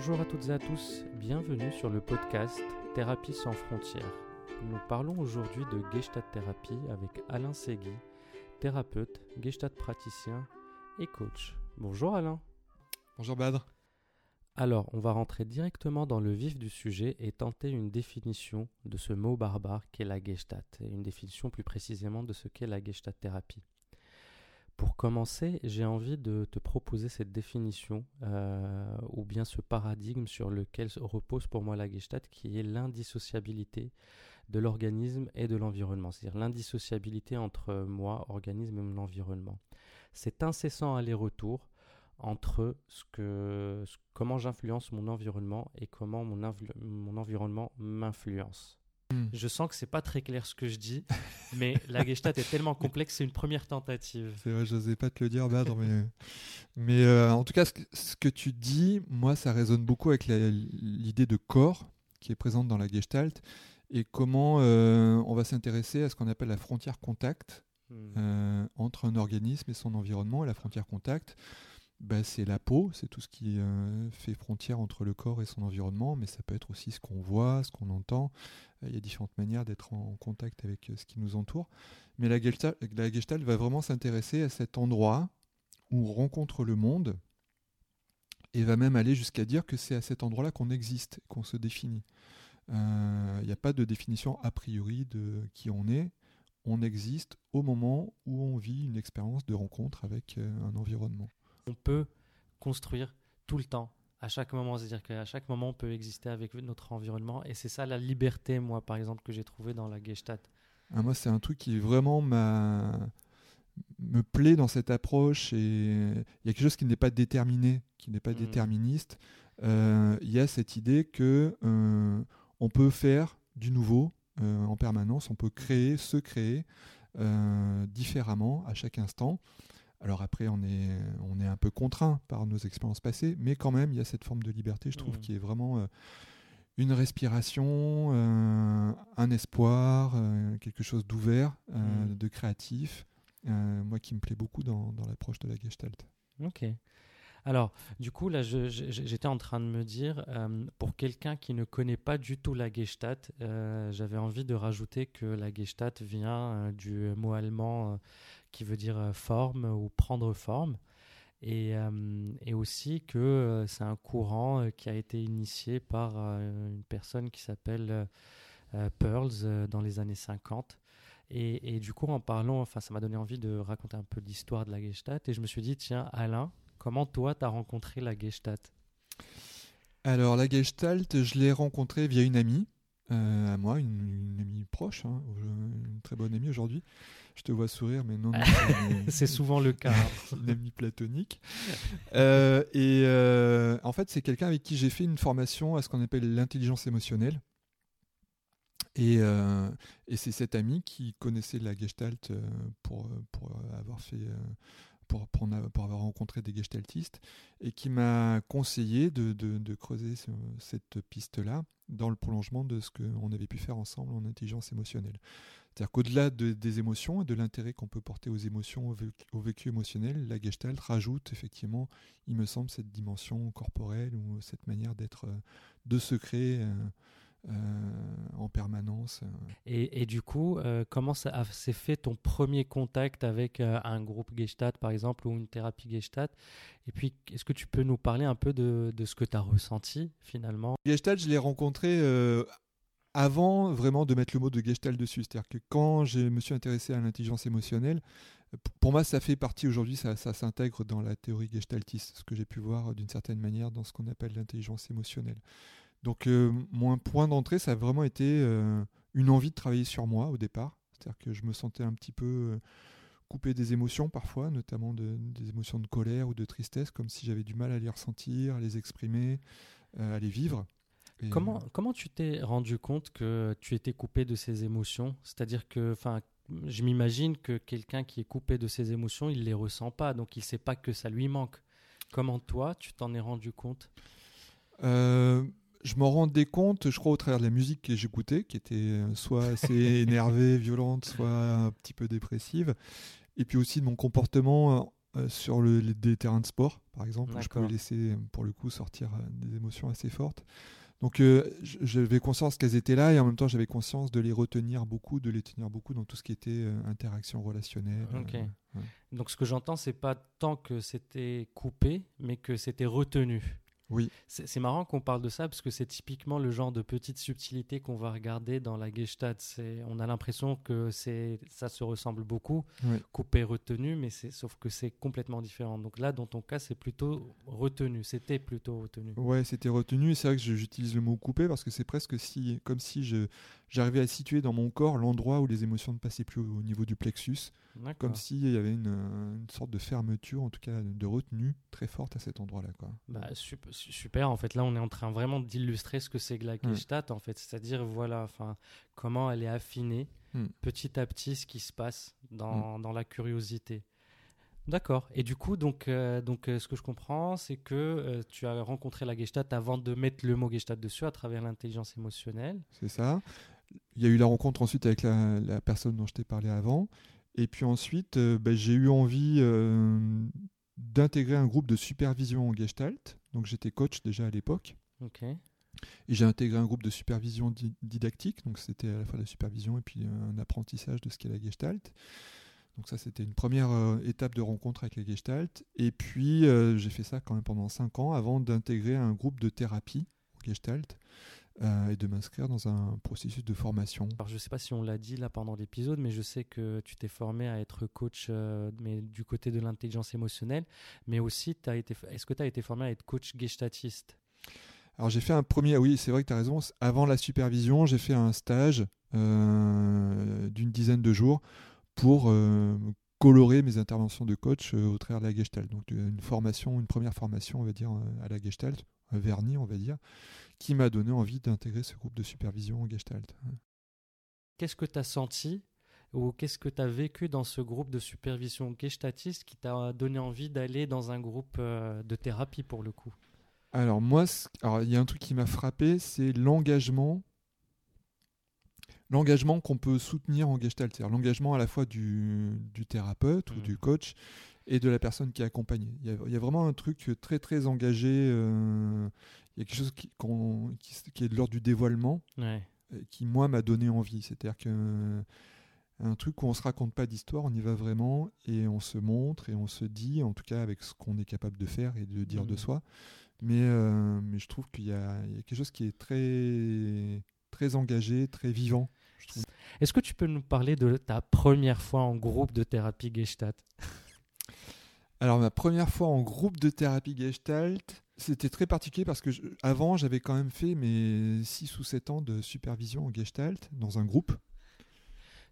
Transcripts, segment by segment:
Bonjour à toutes et à tous, bienvenue sur le podcast Thérapie sans frontières. Nous parlons aujourd'hui de Gestalt thérapie avec Alain Segui, thérapeute, Gestalt praticien et coach. Bonjour Alain. Bonjour Badre. Alors, on va rentrer directement dans le vif du sujet et tenter une définition de ce mot barbare qu'est la Gestalt, et une définition plus précisément de ce qu'est la Gestalt thérapie. Pour commencer, j'ai envie de te proposer cette définition, euh, ou bien ce paradigme sur lequel repose pour moi la Gestalt, qui est l'indissociabilité de l'organisme et de l'environnement, c'est-à-dire l'indissociabilité entre moi, organisme et mon environnement. Cet incessant aller-retour entre ce que, comment j'influence mon environnement et comment mon environnement m'influence. Hmm. Je sens que c'est pas très clair ce que je dis, mais la Gestalt est tellement complexe, c'est une première tentative. C'est vrai, j'osais pas te le dire, Badr, mais, mais euh, en tout cas, ce que, tu dis, moi, ça résonne beaucoup avec l'idée de corps qui est présente dans la Gestalt et comment euh, on va s'intéresser à ce qu'on appelle la frontière contact hmm. euh, entre un organisme et son environnement. Et la frontière contact, bah, c'est la peau, c'est tout ce qui euh, fait frontière entre le corps et son environnement, mais ça peut être aussi ce qu'on voit, ce qu'on entend. Euh, il y a différentes manières d'être en contact avec euh, ce qui nous entoure. Mais la Gestalt, va vraiment s'intéresser à cet endroit où on rencontre le monde et va même aller jusqu'à dire que c'est à cet endroit-là qu'on existe, qu'on se définit. Il n'y a pas de définition a priori de qui on est. On existe au moment où on vit une expérience de rencontre avec un environnement on peut construire tout le temps, à chaque moment. C'est-à-dire qu'à chaque moment, on peut exister avec notre environnement. Et c'est ça la liberté, moi, par exemple, que j'ai trouvé dans la Gestalt. Ah, moi, c'est un truc qui vraiment m'a me plaît dans cette approche et il y a quelque chose qui n'est pas déterminé, qui n'est pas mmh. déterministe. Euh, il y a cette idée que euh, on peut faire du nouveau euh, en permanence, on peut créer, se créer différemment à chaque instant. Alors après, on est, on est un peu contraint par nos expériences passées, mais quand même, il y a cette forme de liberté, je trouve, mmh. qui est vraiment euh, une respiration, euh, un espoir, euh, quelque chose d'ouvert, mmh. de créatif, moi qui me plaît beaucoup dans, dans l'approche de la Gestalt. Ok. Alors, du coup, là, j'étais en train de me dire, pour quelqu'un qui ne connaît pas du tout la Gestalt, j'avais envie de rajouter que la Gestalt vient du mot allemand qui veut dire euh, forme ou prendre forme. Et, euh, et aussi que euh, c'est un courant qui a été initié par une personne qui s'appelle Pearls dans les années 50. Et, et, du coup, en parlant, enfin, ça m'a donné envie de raconter un peu l'histoire de la Gestalt. Et je me suis dit, tiens, Alain, comment toi, tu as rencontré la Gestalt? Alors, la Gestalt, je l'ai rencontrée via une amie à moi, une, amie proche, hein, une très bonne amie aujourd'hui, je te vois sourire, mais non. c'est souvent le cas. une amie platonique. Euh, et euh, en fait, c'est quelqu'un avec qui j'ai fait une formation à ce qu'on appelle l'intelligence émotionnelle. Et, euh, et c'est cette amie qui connaissait la Gestalt pour, pour avoir fait pour, avoir rencontré des gestaltistes et qui m'a conseillé de, creuser cette piste-là dans le prolongement de ce qu'on avait pu faire ensemble en intelligence émotionnelle. C'est-à-dire qu'au-delà des émotions et de l'intérêt qu'on peut porter aux émotions, au vécu, émotionnel, la Gestalt rajoute effectivement, il me semble, cette dimension corporelle ou cette manière d'être, euh, de se créer euh, en permanence. Et, du coup, comment ça s'est fait ton premier contact avec un groupe Gestalt, par exemple, ou une thérapie Gestalt? Et puis, est-ce que tu peux nous parler un peu de, de ce que tu as ressenti finalement? Gestalt, je l'ai rencontré avant vraiment de mettre le mot de Gestalt dessus. C'est-à-dire que quand je me suis intéressé à l'intelligence émotionnelle, pour moi, ça fait partie aujourd'hui, ça, s'intègre dans la théorie gestaltiste, ce que j'ai pu voir d'une certaine manière dans ce qu'on appelle l'intelligence émotionnelle. Donc, euh, mon point d'entrée, ça a vraiment été euh, une envie de travailler sur moi au départ. C'est-à-dire que je me sentais un petit peu euh, coupé des émotions parfois, notamment des émotions de colère ou de tristesse, comme si j'avais du mal à les ressentir, à les exprimer, à les vivre. Comment, comment tu t'es rendu compte que tu étais coupé de ces émotions? C'est-à-dire que, enfin, je m'imagine que quelqu'un qui est coupé de ses émotions, il les ressent pas, donc il sait pas que ça lui manque. Comment toi, tu t'en es rendu compte? Euh, Je m'en rendais compte, je crois, au travers de la musique que j'écoutais, qui était euh, soit assez énervée, violente, soit un petit peu dépressive, et puis aussi de mon comportement euh, sur le, les- des terrains de sport, par exemple, où je pouvais laisser, euh, pour le coup, sortir euh, des émotions assez fortes. Donc euh, j'avais conscience qu'elles étaient là et en même temps j'avais conscience de les retenir beaucoup, de les tenir beaucoup dans tout ce qui était euh, interaction relationnelle. Euh, ouais. Donc ce que j'entends, c'est pas tant que c'était coupé, mais que c'était retenu. Oui. C'est marrant qu'on parle de ça parce que c'est typiquement le genre de petite subtilité qu'on va regarder dans la Gestalt. C'est- On a l'impression que c'est ça se ressemble beaucoup, coupé, retenu, mais c'est sauf que c'est complètement différent. Donc là, dans ton cas, c'est plutôt retenu. C'était plutôt retenu. Ouais, c'était retenu. et C'est vrai que j'utilise le mot coupé parce que c'est presque si, comme si je, j'arrivais à situer dans mon corps l'endroit où les émotions ne passaient plus au, au niveau du plexus. Comme s'il y avait une, une sorte de fermeture, en tout cas de retenue très forte à cet endroit-là. Quoi. Bah, sup- su- super, en fait là on est en train vraiment d'illustrer ce que c'est que la Gestalt en fait, c'est-à-dire voilà, enfin comment elle est affinée Hmm. petit à petit ce qui se passe dans, dans la curiosité. D'accord. Et du coup donc euh, donc euh, ce que je comprends c'est que euh, tu as rencontré la Gestalt avant de mettre le mot Gestalt dessus à travers l'intelligence émotionnelle. C'est ça. Il y a eu la rencontre ensuite avec la, la personne dont je t'ai parlé avant. Et puis ensuite, euh, bah, j'ai eu envie euh, d'intégrer un groupe de supervision en Gestalt. Donc j'étais coach déjà à l'époque. Et j'ai intégré un groupe de supervision di- didactique, donc c'était à la fois la supervision et puis un apprentissage de ce qu'est la Gestalt. Donc ça, c'était une première euh, étape de rencontre avec la Gestalt. Et puis, j'ai fait ça quand même pendant 5 ans avant d'intégrer un groupe de thérapie en Gestalt euh, et de m'inscrire dans un processus de formation. Alors je sais pas si on l'a dit là pendant l'épisode, mais je sais que tu t'es formé à être coach euh, mais du côté de l'intelligence émotionnelle, mais aussi été est-ce que tu as été formé à être coach gestaltiste Alors j'ai fait un premier, oui c'est vrai que tu as raison, avant la supervision j'ai fait un stage euh, d'une dizaine de jours pour colorer mes interventions de coach au travers de la Gestalt. Donc une formation, une première formation on va dire à la Gestalt, un vernis on va dire, qui m'a donné envie d'intégrer ce groupe de supervision en Gestalt. Qu'est-ce que tu as senti ou qu'est-ce que tu as vécu dans ce groupe de supervision gestaltiste qui t'a donné envie d'aller dans un groupe euh, de thérapie pour le coup? Alors moi, il y a un truc qui m'a frappé, c'est l'engagement l'engagement qu'on peut soutenir en Gestalt, c'est-à-dire l'engagement à la fois du, du thérapeute ou Mhm. du coach et de la personne qui est accompagnée. Il y a, il y a vraiment un truc très très engagé, euh, il y a quelque chose qui, qu'on- qui, qui est de l'ordre du dévoilement, Ouais. qui moi m'a donné envie. C'est-à-dire que euh, un truc où on se raconte pas d'histoire, on y va vraiment et on se montre et on se dit, en tout cas avec ce qu'on est capable de faire et de dire de Mhm. soi. Mais, euh, mais je trouve qu'il y, a il y a quelque chose qui est très très engagé, très vivant. Est-ce que tu peux nous parler de ta première fois en groupe de thérapie gestalt Alors ma première fois en groupe de thérapie Gestalt, c'était très particulier parce que je- avant j'avais quand même fait mes 6 ou 7 ans de supervision en Gestalt dans un groupe.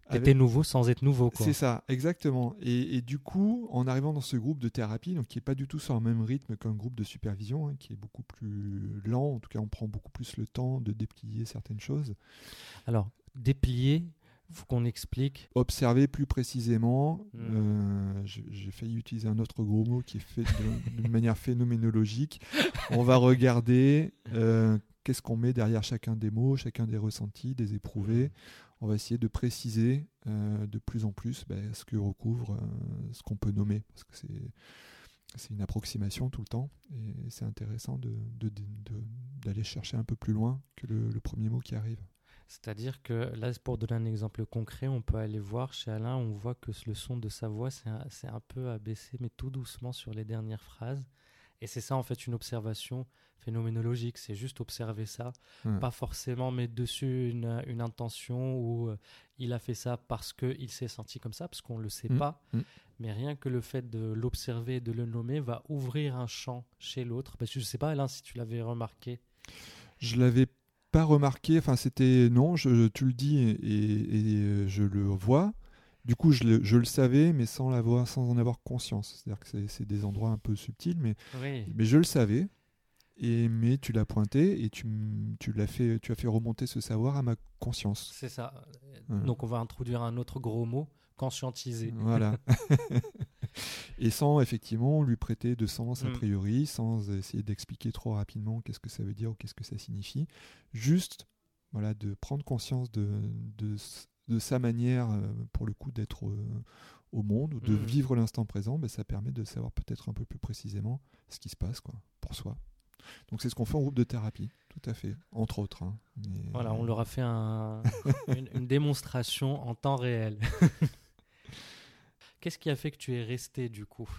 Avec- T'étais nouveau sans être nouveau. C'est ça, exactement. Et, et du coup, en arrivant dans ce groupe de thérapie, donc qui est pas du tout sur le même rythme qu'un groupe de supervision, hein, qui est beaucoup plus lent, en tout cas on prend beaucoup plus le temps de déplier certaines choses, Alors, déplier, faut qu'on explique. observer plus précisément, Mm. euh, j'ai failli utiliser un autre gros mot qui est fait de- d'une manière phénoménologique, on va regarder euh, qu'est-ce qu'on met derrière chacun des mots, chacun des ressentis, des éprouvés. On va essayer de préciser euh, de plus en plus ben, ce que recouvre ce qu'on peut nommer, parce que c'est c'est une approximation tout le temps, et c'est intéressant de- de- de- de- d'aller chercher un peu plus loin que le, le premier mot qui arrive. C'est-à-dire que là, pour donner un exemple concret, on peut aller voir chez Alain, on voit que le son de sa voix, c'est un, un peu abaissé, mais tout doucement sur les dernières phrases. Et c'est ça, en fait, une observation phénoménologique. C'est juste observer ça, Ouais. pas forcément mettre dessus une, une intention ou euh, il a fait ça parce qu'il s'est senti comme ça, parce qu'on ne le sait Mm, pas. mm. Mais rien que le fait de l'observer et de le nommer va ouvrir un champ chez l'autre. Parce que je ne sais pas, Alain, si tu l'avais remarqué. Je l'avais pas remarqué, enfin c'était non, je, tu le dis et, et, je le vois. Du coup, je le, je le savais, mais sans l'avoir, sans en avoir conscience. C'est-à-dire que c'est- c'est des endroits un peu subtils, mais, Oui. mais je le savais. Et mais tu l'as pointé et tu, tu l'as fait, tu as fait remonter ce savoir à ma conscience. C'est ça. Voilà. Donc on va introduire un autre gros mot, conscientiser. Voilà. et sans effectivement lui prêter de sens a Mm. priori, sans essayer d'expliquer trop rapidement qu'est-ce que ça veut dire ou qu'est-ce que ça signifie. Juste voilà, de prendre conscience de, de, sa manière, euh, pour le coup, d'être euh, au monde ou de Mhm. vivre l'instant présent, ben, ça permet de savoir peut-être un peu plus précisément ce qui se passe quoi, pour soi. Donc c'est ce qu'on fait en groupe de thérapie, tout à fait, entre autres. hein. Mais, Voilà, on euh, leur a fait un- une, une démonstration en temps réel. Qu'est-ce qui a fait que tu es resté du coup?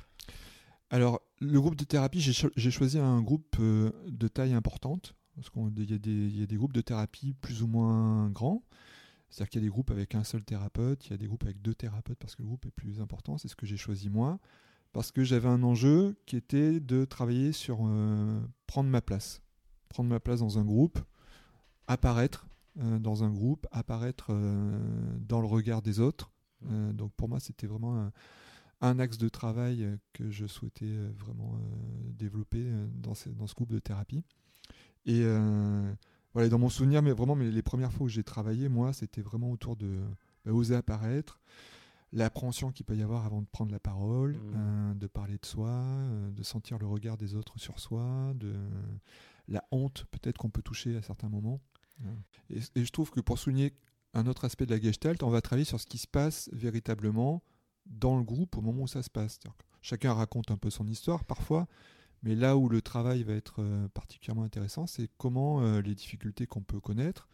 Alors, le groupe de thérapie, j'ai cho- j'ai choisi un groupe euh, de taille importante, parce qu'il y, a des- il y a des groupes de thérapie plus ou moins grands. C'est-à-dire qu'il y a des groupes avec un seul thérapeute, il y a des groupes avec deux thérapeutes parce que le groupe est plus important. C'est ce que j'ai choisi moi, parce que j'avais un enjeu qui était de travailler sur euh, prendre ma place. Prendre ma place dans un groupe, apparaître euh, dans un groupe, apparaître dans le regard des autres. Euh, donc pour moi, c'était vraiment un, un axe de travail euh, que je souhaitais euh, vraiment développer dans, ce, dans ce groupe de thérapie. Et voilà, dans mon souvenir, mais vraiment, mais les premières fois où j'ai travaillé, moi, c'était vraiment autour de bah, oser apparaître, l'appréhension qu'il peut y avoir avant de prendre la parole, euh, de parler de soi, euh, de sentir le regard des autres sur soi, de la honte peut-être qu'on peut toucher à certains moments. Et, et je trouve que pour souligner un autre aspect de la Gestalt, on va travailler sur ce qui se passe véritablement dans le groupe au moment où ça se passe. Chacun raconte un peu son histoire parfois, mais là où le travail va être euh, particulièrement intéressant, c'est comment euh, les difficultés qu'on peut connaître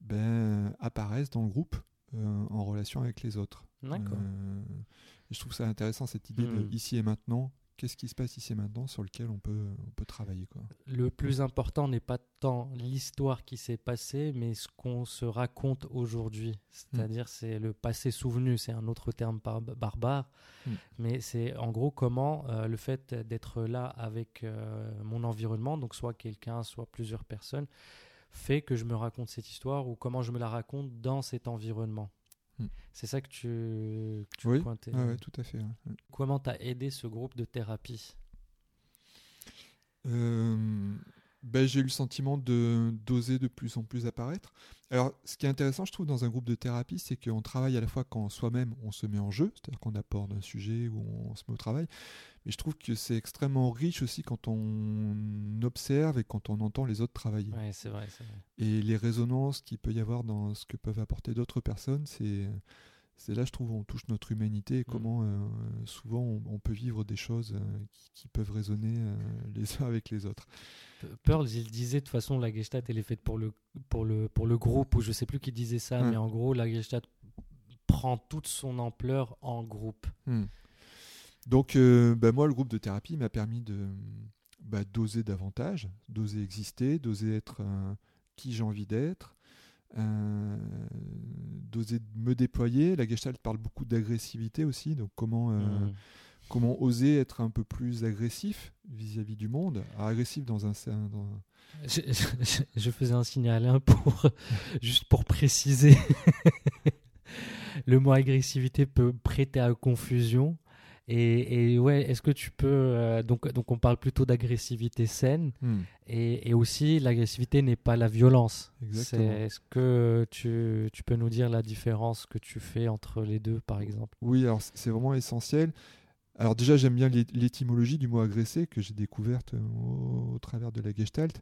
ben, apparaissent dans le groupe euh, en relation avec les autres. D'accord. Euh, je trouve ça intéressant cette idée de Mhm. ici et maintenant. Qu'est-ce qui se passe ici et maintenant sur lequel on peut, on peut travailler quoi. Le plus important n'est pas tant l'histoire qui s'est passée, mais ce qu'on se raconte aujourd'hui. C'est-à-dire, c'est le passé souvenu, c'est un autre terme barbare, Mm. mais c'est en gros comment euh, le fait d'être là avec euh, mon environnement, donc soit quelqu'un, soit plusieurs personnes, fait que je me raconte cette histoire ou comment je me la raconte dans cet environnement. Mm. C'est ça que tu, que tu Oui, pointais. Ouais, tout à fait. Ouais. Comment t'as aidé ce groupe de thérapie? Euh, ben, j'ai eu le sentiment de d'oser de plus en plus apparaître. Alors, ce qui est intéressant, je trouve, dans un groupe de thérapie, c'est qu'on travaille à la fois quand soi-même on se met en jeu, c'est-à-dire qu'on aborde un sujet où on se met au travail, mais je trouve que c'est extrêmement riche aussi quand on observe et quand on entend les autres travailler. Ouais, c'est vrai, c'est vrai. Et les résonances qu'il peut y avoir dans ce que peuvent apporter d'autres personnes, c'est c'est là, je trouve, on touche notre humanité et comment euh, souvent on, on peut vivre des choses euh, qui, qui peuvent résonner euh, les uns avec les autres. P- Pearl, il disait de toute façon la Gestalt elle est faite pour le pour le pour le groupe ou je sais plus qui disait ça Ouais. mais en gros la Gestalt prend toute son ampleur en groupe. Hmm. Donc, bah, moi, le groupe de thérapie m'a permis de bah, d'oser davantage, d'oser exister, d'oser être qui j'ai envie d'être, euh, d'oser me déployer. La Gestalt parle beaucoup d'agressivité aussi, donc comment, euh, Mm. comment oser être un peu plus agressif vis-à-vis du monde. Alors, agressif dans un... Dans... Je, je- je faisais un signe à Alain pour juste pour préciser. le mot agressivité peut prêter à confusion. Et, et ouais, est-ce que tu peux euh, donc donc on parle plutôt d'agressivité saine Hmm. et, et aussi l'agressivité n'est pas la violence. Est-ce que tu, tu peux nous dire la différence que tu fais entre les deux par exemple? Oui, alors c'est vraiment essentiel. Alors déjà, j'aime bien l'é- l'étymologie du mot agresser que j'ai découverte euh, au, au travers de la Gestalt.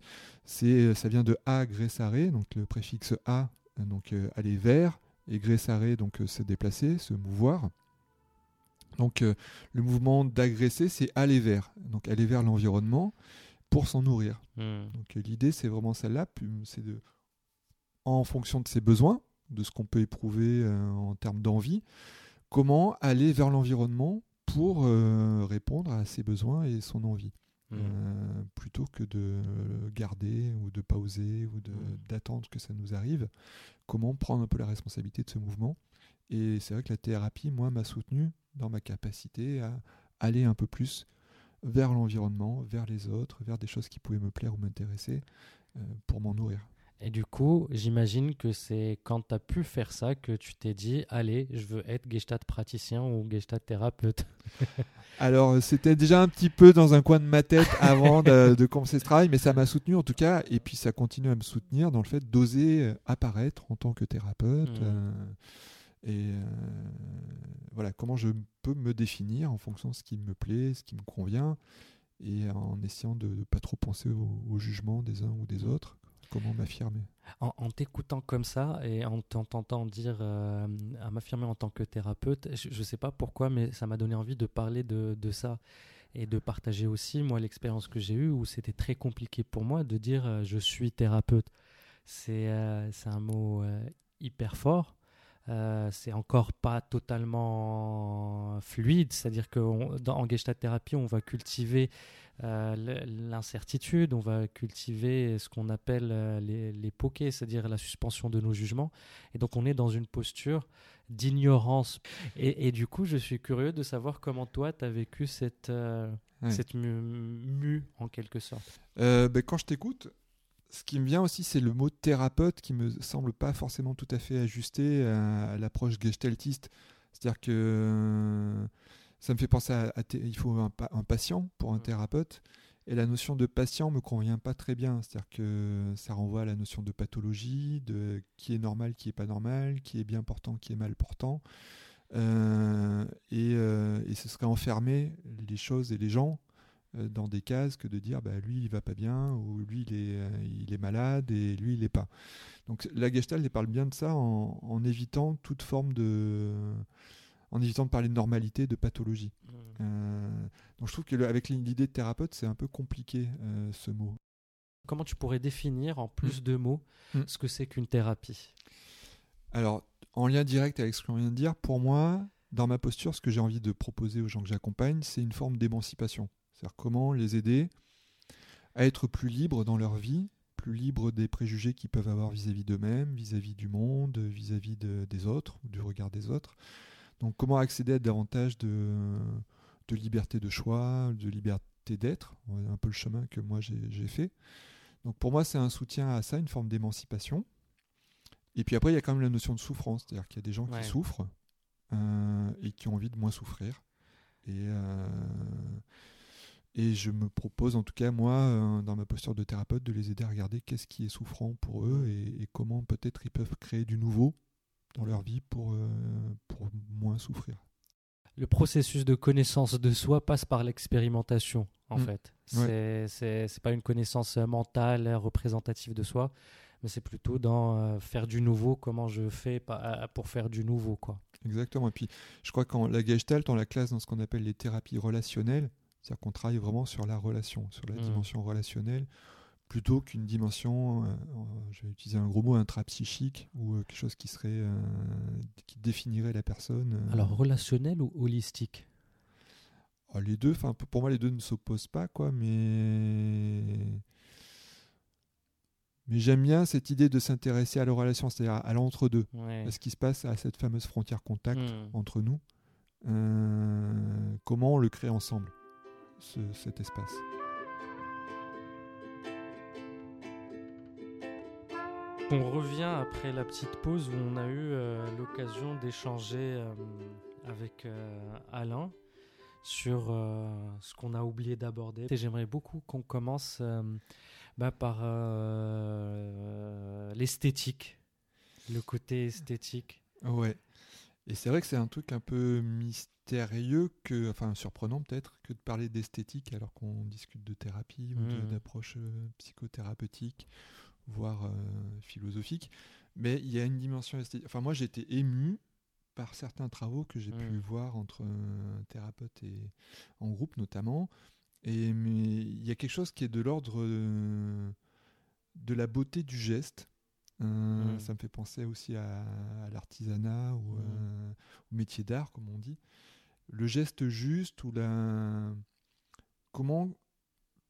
Euh, ça vient de agressare, donc le préfixe a, donc euh, aller vers, et gressare, donc euh, se déplacer, se mouvoir. Donc euh, le mouvement d'agresser, c'est aller vers, donc aller vers l'environnement pour s'en nourrir. Donc euh, l'idée, c'est vraiment celle-là, puis, c'est de, en fonction de ses besoins, de ce qu'on peut éprouver euh, en termes d'envie, comment aller vers l'environnement pour euh, répondre à ses besoins et son envie, Mm. Euh, plutôt que de garder ou de pas oser ou de- Mm. d'attendre que ça nous arrive. Comment prendre un peu la responsabilité de ce mouvement Et c'est vrai que la thérapie, moi, m'a soutenu dans ma capacité à aller un peu plus vers l'environnement, vers les autres, vers des choses qui pouvaient me plaire ou m'intéresser euh, pour m'en nourrir. Et du coup, j'imagine que c'est quand tu as pu faire ça que tu t'es dit allez, je veux être Gestalt praticien ou Gestalt thérapeute. Alors, c'était déjà un petit peu dans un coin de ma tête avant de, de commencer ce travail, mais ça m'a soutenu en tout cas, et puis ça continue à me soutenir dans le fait d'oser apparaître en tant que thérapeute. Mhm. euh, et euh, voilà, comment je peux me définir en fonction de ce qui me plaît, ce qui me convient, et en essayant de ne pas trop penser au, au jugement des uns ou des autres. comment m'affirmer. En, t'écoutant comme ça et en t'entendant dire euh, à m'affirmer en tant que thérapeute, je ne sais pas pourquoi, mais ça m'a donné envie de parler de, ça et de partager aussi, moi, l'expérience que j'ai eue où c'était très compliqué pour moi de dire euh, je suis thérapeute. C'est euh, un mot hyper fort. C'est encore pas totalement fluide, c'est-à-dire qu'en gestalt thérapie, on va cultiver euh, l'incertitude, on va cultiver ce qu'on appelle euh, les, les pokés, c'est-à-dire la suspension de nos jugements. Et donc on est dans une posture d'ignorance. Et, du coup, je suis curieux de savoir comment toi, tu as vécu cette, euh, cette mue, en quelque sorte. Ben, quand je t'écoute, ce qui me vient aussi, c'est le mot thérapeute qui me semble pas forcément tout à fait ajusté à, l'approche gestaltiste. C'est-à-dire que ça me fait penser à, il faut un, patient pour un thérapeute. Et la notion de patient me convient pas très bien. C'est-à-dire que ça renvoie à la notion de pathologie, de qui est normal, qui est pas normal, qui est bien portant, qui est mal portant. Euh, euh, et, ce serait enfermer les choses et les gens euh, dans des cases que de dire bah, lui il va pas bien ou lui il est, il est malade et lui il est pas. Donc la Gestalt elle parle bien de ça en, en évitant toute forme de en évitant de parler de normalité, de pathologie. Mmh. Euh, donc je trouve qu'avec l'idée de thérapeute, c'est un peu compliqué euh, ce mot. Comment tu pourrais définir en plus mmh. de mots mmh. ce que c'est qu'une thérapie? Alors, en lien direct avec ce qu'on vient de dire, pour moi, dans ma posture, ce que j'ai envie de proposer aux gens que j'accompagne, c'est une forme d'émancipation. C'est-à-dire comment les aider à être plus libres dans leur vie, plus libres des préjugés qu'ils peuvent avoir vis-à-vis d'eux-mêmes, vis-à-vis du monde, vis-à-vis des autres, ou du regard des autres, donc comment accéder à davantage de, de liberté de choix, de liberté d'être, un peu le chemin que moi j'ai fait. Donc pour moi c'est un soutien à ça, une forme d'émancipation. Et puis après il y a quand même la notion de souffrance, c'est-à-dire qu'il y a des gens qui souffrent euh, et qui ont envie de moins souffrir. Et, euh, et je me propose en tout cas moi euh, dans ma posture de thérapeute de les aider à regarder qu'est-ce qui est souffrant pour eux et comment peut-être ils peuvent créer du nouveau dans leur vie pour, euh, pour moins souffrir. Le processus de connaissance de soi passe par l'expérimentation, en mm. fait. C'est n'est pas une connaissance mentale représentative de soi, mais c'est plutôt dans euh, faire du nouveau, comment je fais pour faire du nouveau. quoi. Exactement. Et puis, je crois qu'en la Gestalt, on la classe dans ce qu'on appelle les thérapies relationnelles. C'est-à-dire qu'on travaille vraiment sur la relation, sur la mm. dimension relationnelle, plutôt qu'une dimension, euh, je vais utiliser un gros mot, intrapsychique, ou euh, quelque chose qui serait, euh, qui définirait la personne. Alors relationnel ou holistique? Oh, Les deux, enfin pour moi les deux ne s'opposent pas, quoi, mais mais j'aime bien cette idée de s'intéresser à la relation, c'est-à-dire à, l'entre-deux, à ce qui se passe à cette fameuse frontière contact hmm. entre nous. comment on le crée ensemble, cet espace. On revient après la petite pause où on a eu euh, l'occasion d'échanger euh, avec euh, Alain sur ce qu'on a oublié d'aborder. Et j'aimerais beaucoup qu'on commence bah, par l'esthétique, le côté esthétique. Ouais. Et c'est vrai que c'est un truc un peu mystérieux, que, enfin surprenant peut-être, que de parler d'esthétique alors qu'on discute de thérapie ou mmh. d'approche psychothérapeutique voire euh, philosophique. Mais il y a une dimension esthétique. Enfin, moi, j'ai été ému par certains travaux que j'ai pu mm. voir entre un thérapeute et en groupe notamment. Et mais il y a quelque chose qui est de l'ordre de, la beauté du geste. Euh, mm. Ça me fait penser aussi à, l'artisanat ou mm. euh, au métier d'art, comme on dit. Le geste juste ou la comment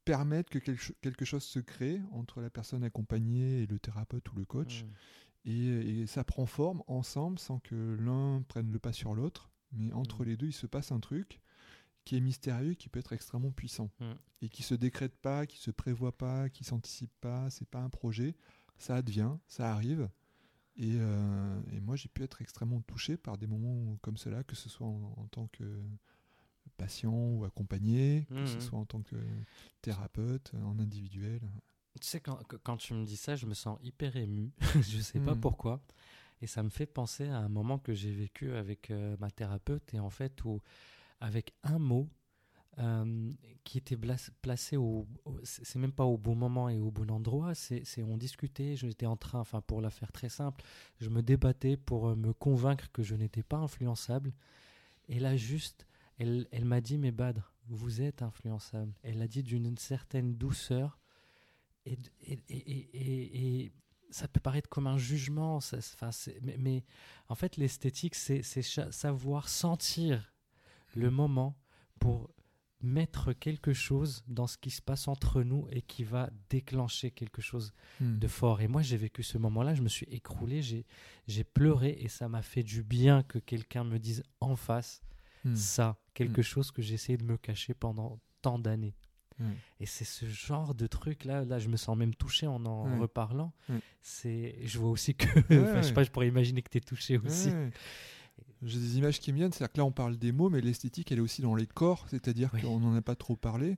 permettre que quelque chose se crée entre la personne accompagnée et le thérapeute ou le coach. Mmh. Et, ça prend forme ensemble sans que l'un prenne le pas sur l'autre. Mais entre les deux, il se passe un truc qui est mystérieux, qui peut être extrêmement puissant. Et qui se décrète pas, qui se prévoit pas, qui s'anticipe pas. C'est pas un projet. Ça advient, ça arrive. Et, euh, moi, j'ai pu être extrêmement touché par des moments comme cela, que ce soit en tant que patient ou accompagné, que ce mmh. soit en tant que thérapeute, en individuel. Tu sais, quand, quand tu me dis ça, je me sens hyper ému. je ne sais pas mmh. pourquoi. Et ça me fait penser à un moment que j'ai vécu avec euh, ma thérapeute et en fait où, avec un mot, euh, qui était placé au, c'est même pas au bon moment et au bon endroit, c'est on discutait, j'étais en train, enfin pour la faire très simple, je me débattais pour euh, me convaincre que je n'étais pas influençable. Et là juste, elle, elle m'a dit, mais Badr, vous êtes influençable. Elle l'a dit d'une certaine douceur. Et, et, et, et, ça peut paraître comme un jugement, mais, mais, en fait l'esthétique, c'est savoir sentir le moment pour mettre quelque chose dans ce qui se passe entre nous et qui va déclencher quelque chose hmm. de fort. Et moi, j'ai vécu ce moment-là, je me suis écroulé, j'ai pleuré et ça m'a fait du bien que quelqu'un me dise en face hmm. ça, quelque hmm. chose que j'ai essayé de me cacher pendant tant d'années. Et c'est ce genre de truc là, là je me sens même touché en en reparlant. C'est, je vois aussi que, je sais pas, je pourrais imaginer que tu es touché aussi. J'ai des images qui me viennent, c'est-à-dire que là on parle des mots, mais l'esthétique elle est aussi dans les corps, c'est-à-dire qu'on n'en a pas trop parlé,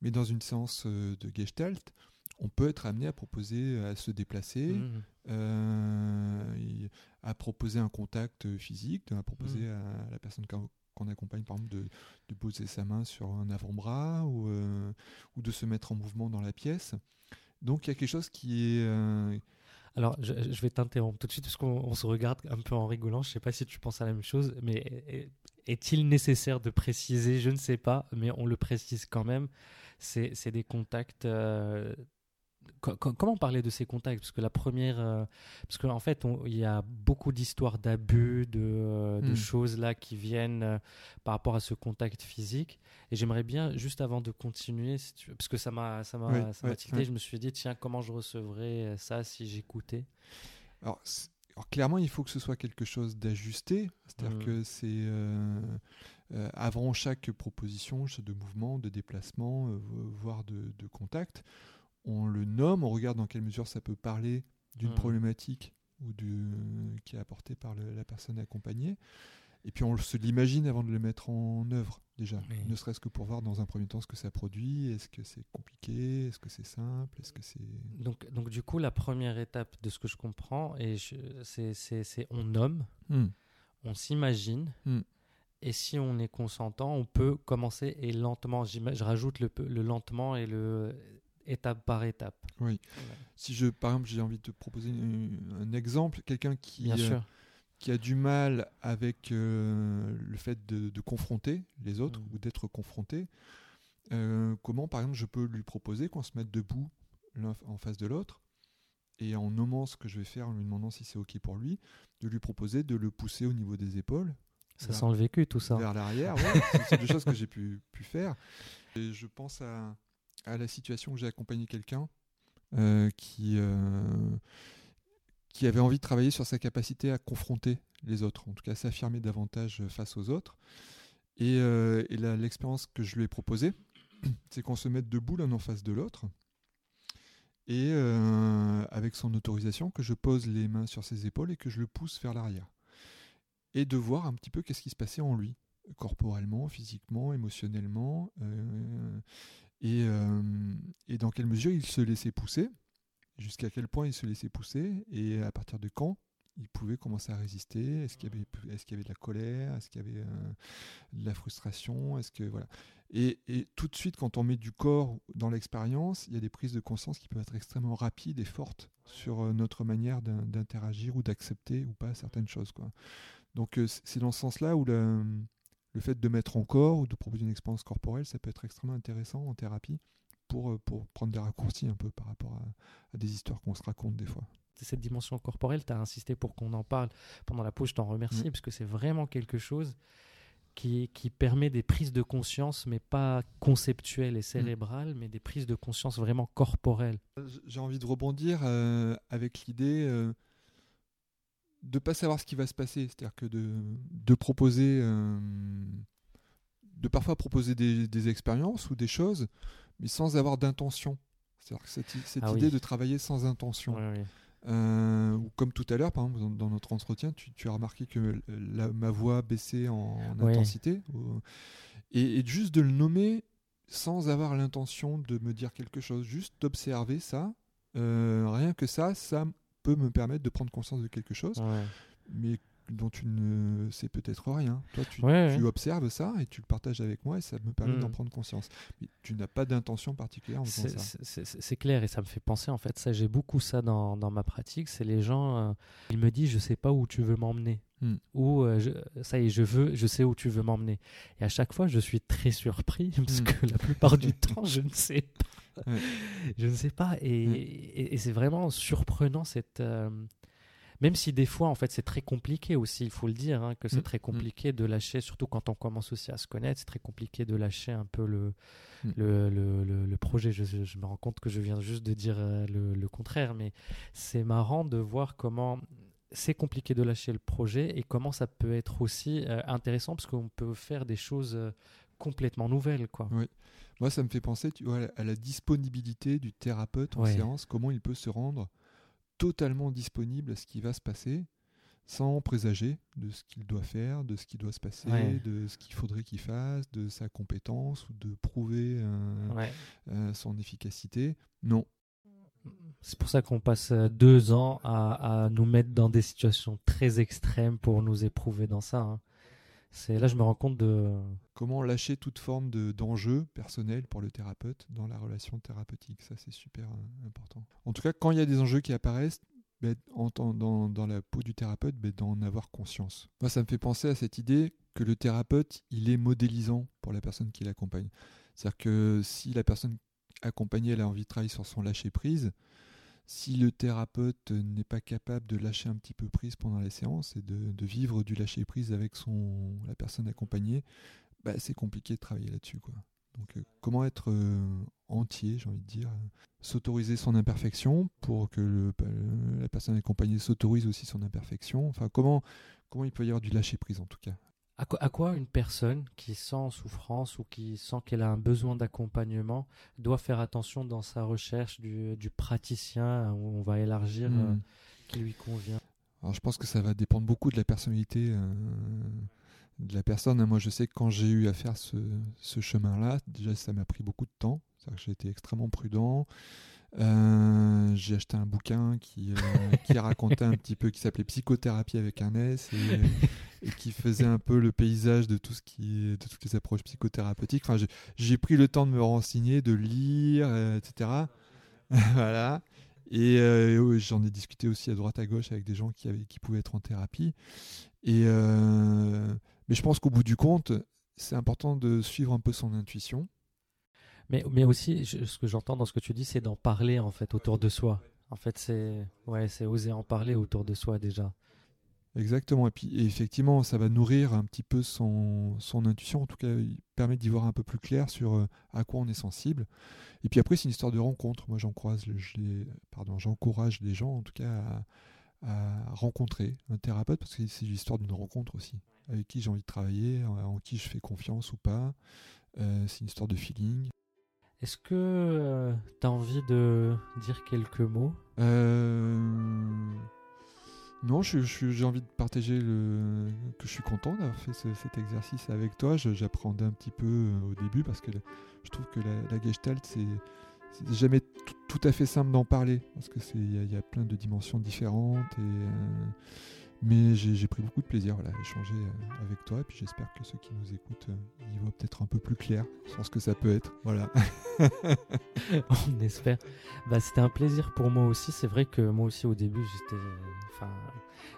mais dans une séance euh, de Gestalt, on peut être amené à proposer à se déplacer, mmh. euh, à proposer un contact physique, à proposer mmh. à la personne qu'on accompagne par exemple de, de, poser sa main sur un avant-bras ou, euh, ou de se mettre en mouvement dans la pièce. Donc il y a quelque chose qui est alors, je, vais t'interrompre tout de suite parce qu'on se regarde un peu en rigolant. Je ne sais pas si tu penses à la même chose, mais est-il nécessaire de préciser? Je ne sais pas, mais on le précise quand même. C'est des contacts euh, comment parler de ces contacts? Parce que la première, euh, parce qu'en fait, il y a beaucoup d'histoires d'abus, de, euh, hmm. choses là qui viennent euh, par rapport à ce contact physique. Et j'aimerais bien, juste avant de continuer, parce que ça m'a, ça m'a, ça tilté, je me suis dit, tiens, comment je recevrais ça si j'écoutais? Alors, clairement, il faut que ce soit quelque chose d'ajusté, c'est-à-dire hmm. que c'est avant chaque proposition de mouvement, de déplacement, voire de, de contact on le nomme, on regarde dans quelle mesure ça peut parler d'une hmm. problématique ou du, qui est apportée par la personne accompagnée. Et puis on se l'imagine avant de le mettre en œuvre déjà, ne serait-ce que pour voir dans un premier temps ce que ça produit, est-ce que c'est compliqué, est-ce que c'est simple, est-ce que c'est... Donc, donc du coup la première étape de ce que je comprends, c'est on nomme, hmm. on s'imagine, hmm. et si on est consentant, on peut commencer et lentement, je rajoute le, le lentement et le étape par étape. Oui. Si je, par exemple, j'ai envie de te proposer un exemple, quelqu'un qui, euh, qui a du mal avec euh, le fait de, confronter les autres mm. ou d'être confronté, euh, comment, par exemple, je peux lui proposer qu'on se mette debout l'un en face de l'autre et en nommant ce que je vais faire, en lui demandant si c'est OK pour lui, de lui proposer de le pousser au niveau des épaules. Ça sent le vécu, tout ça. Vers l'arrière, c'est des choses que j'ai pu, pu faire. Et je pense à à la situation où j'ai accompagné quelqu'un euh, qui, euh, qui avait envie de travailler sur sa capacité à confronter les autres, en tout cas s'affirmer davantage face aux autres. Et, euh, l'expérience que je lui ai proposée, c'est qu'on se mette debout l'un en face de l'autre, et avec son autorisation, que je pose les mains sur ses épaules et que je le pousse vers l'arrière. Et de voir un petit peu qu'est-ce qui se passait en lui, corporellement, physiquement, émotionnellement. Et, dans quelle mesure il se laissait pousser, jusqu'à quel point il se laissait pousser, et à partir de quand il pouvait commencer à résister? Est-ce qu'il y avait, est-ce y avait de la colère? Est-ce qu'il y avait euh, de la frustration? Est-ce que voilà. Et, tout de suite, quand on met du corps dans l'expérience, il y a des prises de conscience qui peuvent être extrêmement rapides et fortes sur euh, notre manière d'interagir ou d'accepter ou pas certaines choses. Quoi. Donc c'est dans ce sens-là où le, le fait de mettre en corps ou de proposer une expérience corporelle, ça peut être extrêmement intéressant en thérapie pour, euh, pour prendre des raccourcis un peu par rapport à, des histoires qu'on se raconte des fois. Cette dimension corporelle, tu as insisté pour qu'on en parle pendant la pause, je t'en remercie, parce que c'est vraiment quelque chose qui, qui, permet des prises de conscience, mais pas conceptuelles et cérébrales, mais des prises de conscience vraiment corporelles. J'ai envie de rebondir euh, avec l'idée... Euh, de pas savoir ce qui va se passer, c'est-à-dire que de, de proposer, euh, de parfois proposer des, expériences ou des choses, mais sans avoir d'intention. C'est-à-dire cette, cette ah idée de travailler sans intention. Euh, ou comme tout à l'heure, par exemple, dans, notre entretien, tu, as remarqué que ma voix baissait en, intensité. et, juste de le nommer sans avoir l'intention de me dire quelque chose, juste d'observer ça. Euh, rien que ça, ça peut me permettre de prendre conscience de quelque chose. Mais dont tu ne sais peut-être rien. Toi, tu, Ouais, tu ouais. observes ça et tu le partages avec moi et ça me permet d'en prendre conscience. Mais tu n'as pas d'intention particulière en faisant ça. C'est clair et ça me fait penser en fait, ça j'ai beaucoup ça dans, dans ma pratique, c'est les gens, euh, ils me disent je sais pas où tu veux m'emmener Hmm. ou euh, je- ça y est je veux, je sais où tu veux m'emmener et à chaque fois je suis très surpris parce Hmm. que la plupart du temps je ne sais pas, Ouais. je ne sais pas et, et- et c'est vraiment surprenant cette euh, même si des fois en fait c'est très compliqué aussi, il faut le dire hein, que c'est Mm, très compliqué de lâcher, surtout quand on commence aussi à se connaître, c'est très compliqué de lâcher un peu le Mm. le, le, le- le projet. Je, me rends compte que je viens juste de dire euh, le, le contraire, mais c'est marrant de voir comment c'est compliqué de lâcher le projet et comment ça peut être aussi euh, intéressant parce qu'on peut faire des choses euh, complètement nouvelles, quoi. Moi, ça me fait penser tu vois, à la disponibilité du thérapeute en Ouais. séance, comment il peut se rendre totalement disponible à ce qui va se passer sans présager de ce qu'il doit faire, de ce qui doit se passer, Ouais. de ce qu'il faudrait qu'il fasse, de sa compétence ou de prouver euh, Ouais. euh, son efficacité. Non. C'est pour ça qu'on passe euh, deux ans à, à nous mettre dans des situations très extrêmes pour nous éprouver dans ça. hein. C'est là je me rends compte de Comment lâcher toute forme de- d'enjeu personnel pour le thérapeute dans la relation thérapeutique? Ça, c'est super euh, important. En tout cas, quand il y a des enjeux qui apparaissent, ben, dans la peau du thérapeute, ben, d'en avoir conscience. Moi, ça me fait penser à cette idée que le thérapeute, il est modélisant pour la personne qui l'accompagne. C'est-à-dire que si la personne accompagnée elle a envie de travailler sur son lâcher-prise, si le thérapeute n'est pas capable de lâcher un petit peu prise pendant la séance et de, vivre du lâcher-prise avec son, la personne accompagnée, bah, c'est compliqué de travailler là-dessus. Quoi. Donc, euh, comment être euh, entier, j'ai envie de dire, s'autoriser son imperfection pour que euh, la personne accompagnée s'autorise aussi son imperfection? Enfin, comment, comment il peut y avoir du lâcher-prise en tout cas À quoi, à quoi une personne qui sent souffrance ou qui sent qu'elle a un besoin d'accompagnement doit faire attention dans sa recherche du, du praticien où on va élargir euh, Hmm. qui lui convient? Alors, je pense que ça va dépendre beaucoup de la personnalité euh, de la personne. Moi, je sais que quand j'ai eu à faire ce, ce chemin-là, déjà, ça m'a pris beaucoup de temps. J'ai été extrêmement prudent. Euh, j'ai acheté un bouquin qui, euh, qui racontait un petit peu, qui s'appelait Psychothérapie avec un S et, et qui faisait un peu le paysage de tout ce qui, de toutes les approches psychothérapeutiques. Enfin, j'ai- pris le temps de me renseigner, de lire, euh, etc. voilà. Et euh, ouais, j'en ai discuté aussi à droite à gauche avec des gens qui, pouvaient être en thérapie. Et euh, mais je pense qu'au bout du compte, c'est important de suivre un peu son intuition. mais, mais aussi ce que j'entends dans ce que tu dis c'est d'en parler en fait autour de soi en fait c'est ouais c'est oser en parler autour de soi déjà Exactement. Et puis et effectivement, ça va nourrir un petit peu son, son intuition. En tout cas, il permet d'y voir un peu plus clair sur euh, à quoi on est sensible. Et puis après, c'est une histoire de rencontre. Moi, j'encourage pardon, j'encourage les gens, en tout cas, à, à rencontrer un thérapeute parce que c'est l'histoire d'une rencontre aussi. Avec qui j'ai envie de travailler, en, en qui je fais confiance ou pas. Euh, c'est une histoire de feeling. est-ce que tu as envie de dire quelques mots? Euh, Non, je- je- j'ai envie de partager le... que je suis content d'avoir fait ce- cet exercice avec toi. J'appréhendais un petit peu euh, au début parce que je trouve que la, la Gestalt, c'est jamais tout, à fait simple d'en parler parce que il y a plein de dimensions différentes. Et, euh, mais j'ai pris beaucoup de plaisir voilà, à échanger euh, avec toi. Et puis j'espère que ceux qui nous écoutent euh, y voient peut-être un peu plus clair sur ce que ça peut être. Voilà. On espère. Bah, c'était un plaisir pour moi aussi. C'est vrai que moi aussi au début, j'étais. Enfin,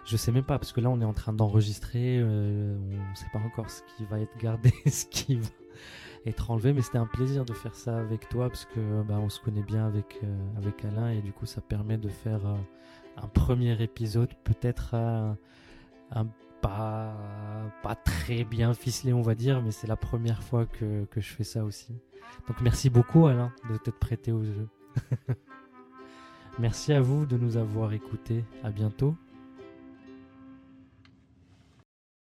je sais même pas parce que là, on est en train d'enregistrer. euh, on ne sait pas encore ce qui va être gardé, ce qui va être enlevé. Mais c'était un plaisir de faire ça avec toi parce que bah, on se connaît bien avec euh, avec Alain et du coup, ça permet de faire euh, un premier épisode, peut-être euh, un pas pas très bien ficelé, on va dire, mais c'est la première fois que que je fais ça aussi. Donc merci beaucoup Alain de t'être prêté au jeu. merci à vous de nous avoir écoutés. À bientôt.